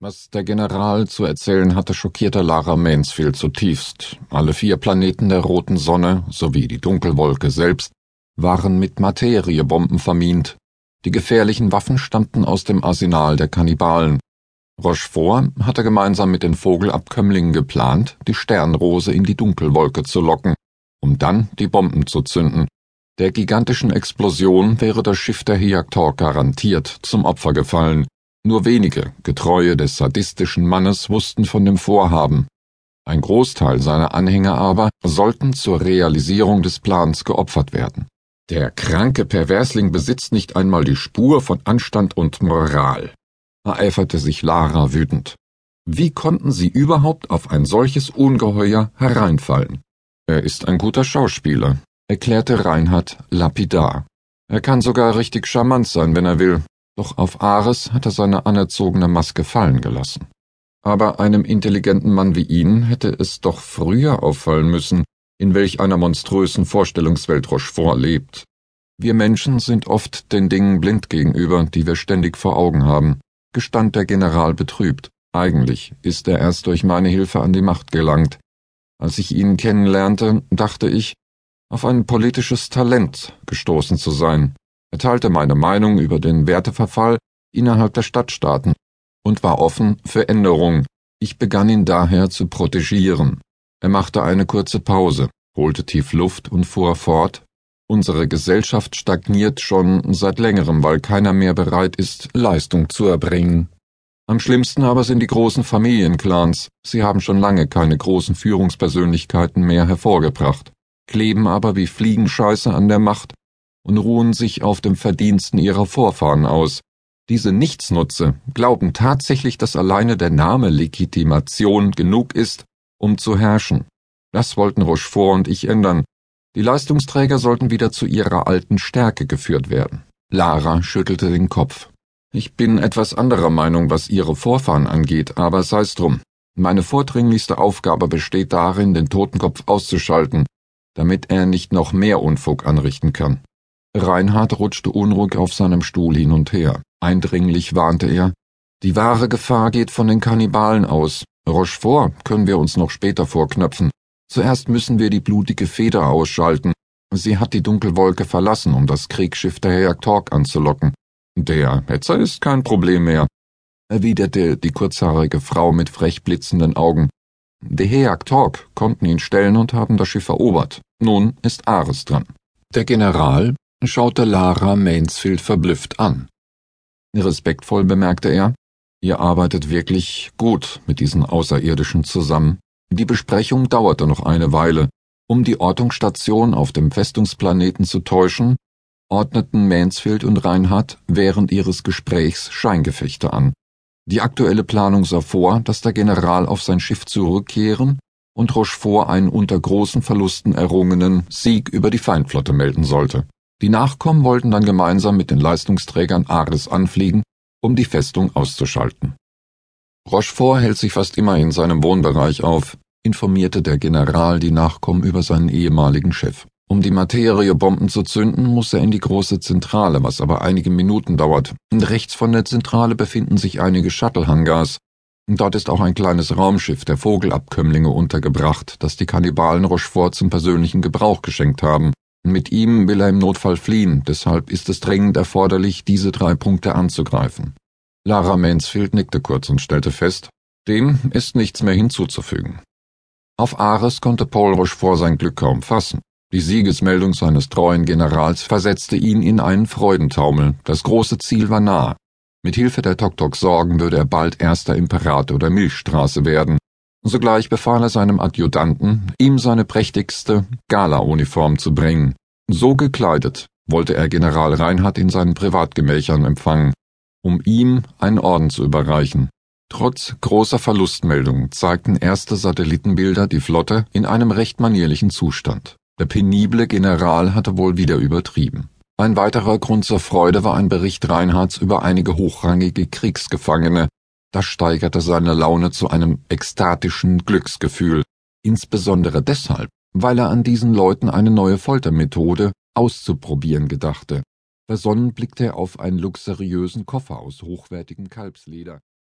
Was der General zu erzählen hatte, schockierte Lara Mansfield zutiefst. Alle vier Planeten der roten Sonne sowie die Dunkelwolke selbst waren mit Materiebomben vermint. Die gefährlichen Waffen stammten aus dem Arsenal der Kannibalen. Rochefort hatte gemeinsam mit den Vogelabkömmlingen geplant, die Sternrose in die Dunkelwolke zu locken, um dann die Bomben zu zünden. Der gigantischen Explosion wäre das Schiff der Heaktor garantiert zum Opfer gefallen. Nur wenige, Getreue des sadistischen Mannes, wussten von dem Vorhaben. Ein Großteil seiner Anhänger aber sollten zur Realisierung des Plans geopfert werden. Der kranke Perversling besitzt nicht einmal die Spur von Anstand und Moral, ereiferte sich Lara wütend. Wie konnten sie überhaupt auf ein solches Ungeheuer hereinfallen? Er ist ein guter Schauspieler, erklärte Reinhard lapidar. Er kann sogar richtig charmant sein, wenn er will, doch auf Ares hat er seine anerzogene Maske fallen gelassen. Aber einem intelligenten Mann wie Ihnen hätte es doch früher auffallen müssen, in welch einer monströsen Vorstellungswelt Rochefort lebt. Wir Menschen sind oft den Dingen blind gegenüber, die wir ständig vor Augen haben, gestand der General betrübt. Eigentlich ist er erst durch meine Hilfe an die Macht gelangt. Als ich ihn kennenlernte, dachte ich, auf ein politisches Talent gestoßen zu sein. Er teilte meine Meinung über den Werteverfall innerhalb der Stadtstaaten und war offen für Änderungen. Ich begann ihn daher zu protegieren. Er machte eine kurze Pause, holte tief Luft und fuhr fort. Unsere Gesellschaft stagniert schon seit längerem, weil keiner mehr bereit ist, Leistung zu erbringen. Am schlimmsten aber sind die großen Familienclans. Sie haben schon lange keine großen Führungspersönlichkeiten mehr hervorgebracht, kleben aber wie Fliegenscheiße an der Macht und ruhen sich auf dem Verdiensten ihrer Vorfahren aus. Diese Nichtsnutze glauben tatsächlich, dass alleine der Name Legitimation genug ist, um zu herrschen. Das wollten Rochefort und ich ändern. Die Leistungsträger sollten wieder zu ihrer alten Stärke geführt werden. Lara schüttelte den Kopf. Ich bin etwas anderer Meinung, was ihre Vorfahren angeht, aber sei's drum. Meine vordringlichste Aufgabe besteht darin, den Totenkopf auszuschalten, damit er nicht noch mehr Unfug anrichten kann. Reinhard rutschte unruhig auf seinem Stuhl hin und her. Eindringlich warnte er. Die wahre Gefahr geht von den Kannibalen aus. Rochefort können wir uns noch später vorknöpfen. Zuerst müssen wir die blutige Feder ausschalten. Sie hat die Dunkelwolke verlassen, um das Kriegsschiff der Herr Talk anzulocken. Der Hetzer ist kein Problem mehr, erwiderte die kurzhaarige Frau mit frech blitzenden Augen. Die Heak Talk konnten ihn stellen und haben das Schiff erobert. Nun ist Ares dran. Der General schaute Lara Mansfield verblüfft an. Respektvoll bemerkte er, ihr arbeitet wirklich gut mit diesen Außerirdischen zusammen. Die Besprechung dauerte noch eine Weile. Um die Ortungsstation auf dem Festungsplaneten zu täuschen, ordneten Mansfield und Reinhardt während ihres Gesprächs Scheingefechte an. Die aktuelle Planung sah vor, dass der General auf sein Schiff zurückkehren und Rochefort einen unter großen Verlusten errungenen Sieg über die Feindflotte melden sollte. Die Nachkommen wollten dann gemeinsam mit den Leistungsträgern Ares anfliegen, um die Festung auszuschalten. Rochefort hält sich fast immer in seinem Wohnbereich auf, informierte der General die Nachkommen über seinen ehemaligen Chef. Um die Materiebomben zu zünden, muss er in die große Zentrale, was aber einige Minuten dauert. Und rechts von der Zentrale befinden sich einige Shuttle-Hangars. Dort ist auch ein kleines Raumschiff der Vogelabkömmlinge untergebracht, das die Kannibalen Rochefort zum persönlichen Gebrauch geschenkt haben. Mit ihm will er im Notfall fliehen, deshalb ist es dringend erforderlich, diese drei Punkte anzugreifen. Lara Mansfield nickte kurz und stellte fest, dem ist nichts mehr hinzuzufügen. Auf Ares konnte Paul Rochefort sein Glück kaum fassen. Die Siegesmeldung seines treuen Generals versetzte ihn in einen Freudentaumel. Das große Ziel war nah. Mit Hilfe der Tok-Tok-Sorgen würde er bald erster Imperator der Milchstraße werden. Sogleich befahl er seinem Adjutanten, ihm seine prächtigste Gala-Uniform zu bringen. So gekleidet wollte er General Reinhardt in seinen Privatgemächern empfangen, um ihm einen Orden zu überreichen. Trotz großer Verlustmeldungen zeigten erste Satellitenbilder die Flotte in einem recht manierlichen Zustand. Der penible General hatte wohl wieder übertrieben. Ein weiterer Grund zur Freude war ein Bericht Reinhards über einige hochrangige Kriegsgefangene, das steigerte seine Laune zu einem ekstatischen Glücksgefühl, insbesondere deshalb, weil er an diesen Leuten eine neue Foltermethode auszuprobieren gedachte. Versonnen blickte er auf einen luxuriösen Koffer aus hochwertigem Kalbsleder,